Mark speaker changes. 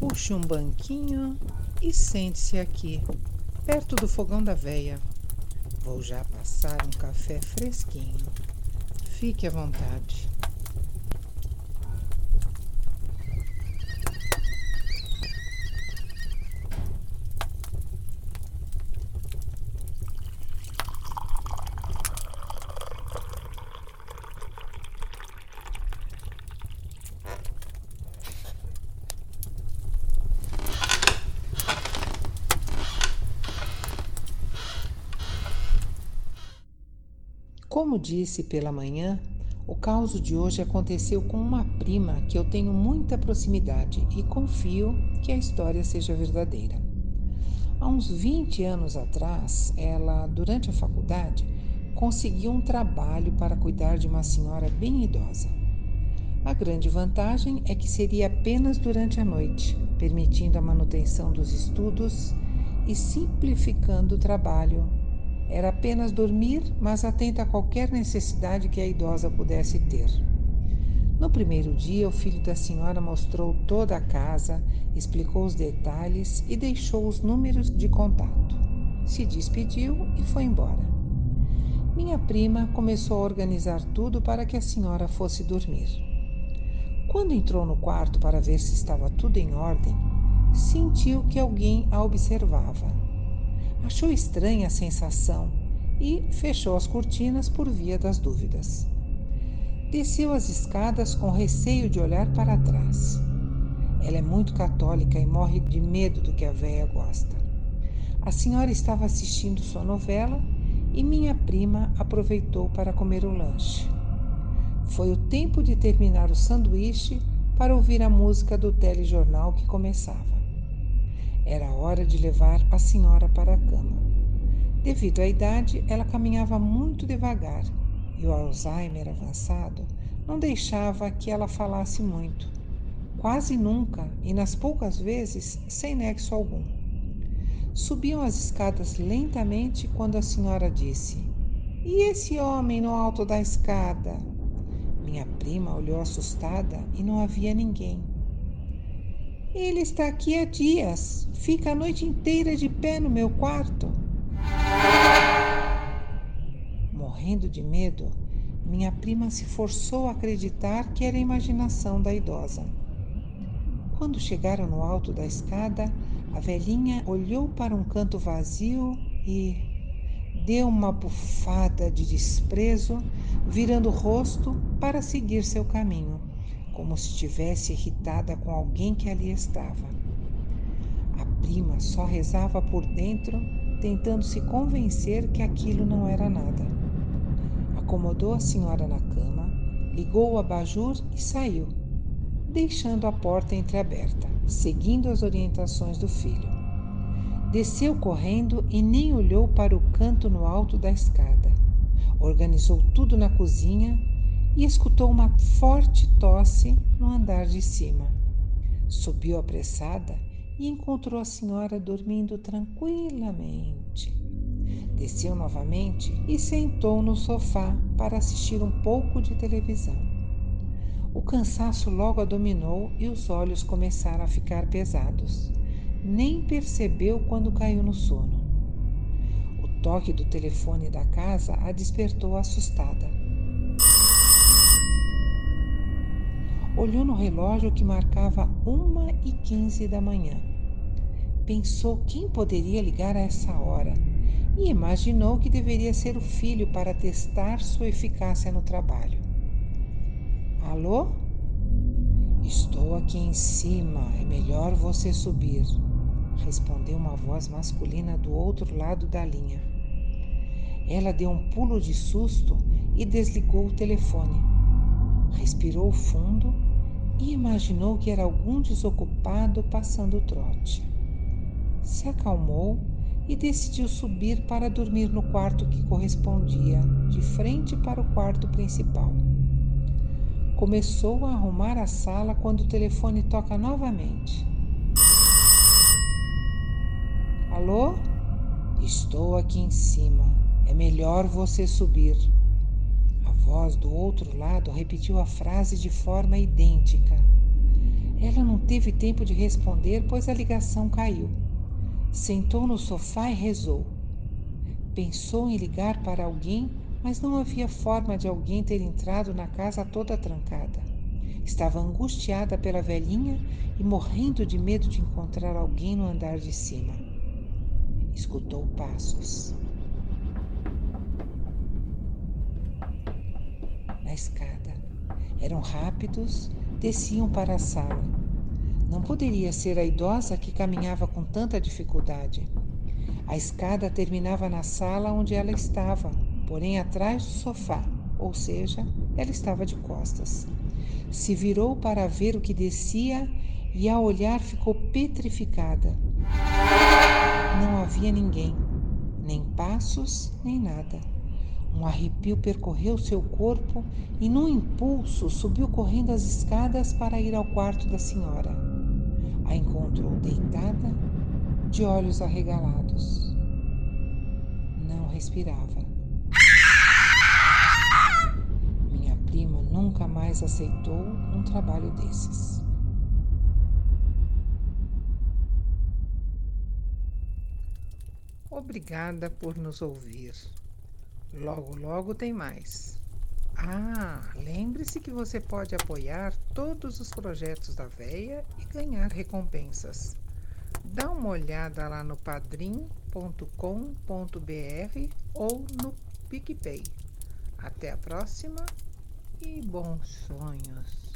Speaker 1: Puxe um banquinho e sente-se aqui, perto do fogão da veia. Vou já passar um café fresquinho. Fique à vontade. Como disse pela manhã, o caos de hoje aconteceu com uma prima que eu tenho muita proximidade e confio que a história seja verdadeira. Há uns 20 anos atrás, ela, durante a faculdade, conseguiu um trabalho para cuidar de uma senhora bem idosa. A grande vantagem é que seria apenas durante a noite, permitindo a manutenção dos estudos e simplificando o trabalho era apenas dormir, mas atenta a qualquer necessidade que a idosa pudesse ter. No primeiro dia, o filho da senhora mostrou toda a casa, explicou os detalhes e deixou os números de contato. Se despediu e foi embora. Minha prima começou a organizar tudo para que a senhora fosse dormir. Quando entrou no quarto para ver se estava tudo em ordem, sentiu que alguém a observava. Achou estranha a sensação e fechou as cortinas por via das dúvidas. Desceu as escadas com receio de olhar para trás. Ela é muito católica e morre de medo do que a véia gosta. A senhora estava assistindo sua novela e minha prima aproveitou para comer o lanche. Foi o tempo de terminar o sanduíche para ouvir a música do telejornal que começava. Era hora de levar a senhora para a cama. Devido à idade, ela caminhava muito devagar e o Alzheimer avançado não deixava que ela falasse muito. Quase nunca e nas poucas vezes sem nexo algum. Subiam as escadas lentamente quando a senhora disse: E esse homem no alto da escada? Minha prima olhou assustada e não havia ninguém. Ele está aqui há dias. Fica a noite inteira de pé no meu quarto. Morrendo de medo, minha prima se forçou a acreditar que era imaginação da idosa. Quando chegaram no alto da escada, a velhinha olhou para um canto vazio e deu uma bufada de desprezo, virando o rosto para seguir seu caminho como se estivesse irritada com alguém que ali estava. A prima só rezava por dentro, tentando se convencer que aquilo não era nada. Acomodou a senhora na cama, ligou o abajur e saiu, deixando a porta entreaberta, seguindo as orientações do filho. Desceu correndo e nem olhou para o canto no alto da escada. Organizou tudo na cozinha e escutou uma forte tosse no andar de cima. Subiu apressada e encontrou a senhora dormindo tranquilamente. Desceu novamente e sentou no sofá para assistir um pouco de televisão. O cansaço logo a dominou e os olhos começaram a ficar pesados. Nem percebeu quando caiu no sono. O toque do telefone da casa a despertou assustada. Olhou no relógio que marcava uma e quinze da manhã. Pensou quem poderia ligar a essa hora e imaginou que deveria ser o filho para testar sua eficácia no trabalho. Alô? Estou aqui em cima, é melhor você subir, respondeu uma voz masculina do outro lado da linha. Ela deu um pulo de susto e desligou o telefone. Respirou fundo e imaginou que era algum desocupado passando o trote. Se acalmou e decidiu subir para dormir no quarto que correspondia, de frente para o quarto principal. Começou a arrumar a sala quando o telefone toca novamente. Alô? Estou aqui em cima. É melhor você subir voz do outro lado repetiu a frase de forma idêntica. Ela não teve tempo de responder, pois a ligação caiu. Sentou no sofá e rezou. Pensou em ligar para alguém, mas não havia forma de alguém ter entrado na casa toda trancada. Estava angustiada pela velhinha e morrendo de medo de encontrar alguém no andar de cima. Escutou passos. Na escada. Eram rápidos, desciam para a sala. Não poderia ser a idosa que caminhava com tanta dificuldade. A escada terminava na sala onde ela estava, porém atrás do sofá, ou seja, ela estava de costas. Se virou para ver o que descia e, ao olhar, ficou petrificada. Não havia ninguém, nem passos, nem nada. Um arrepio percorreu seu corpo e, num impulso, subiu correndo as escadas para ir ao quarto da senhora. A encontrou deitada, de olhos arregalados. Não respirava. Minha prima nunca mais aceitou um trabalho desses. Obrigada por nos ouvir. Logo, logo tem mais. Ah, lembre-se que você pode apoiar todos os projetos da Veia e ganhar recompensas. Dá uma olhada lá no padrim.com.br ou no PicPay. Até a próxima e bons sonhos!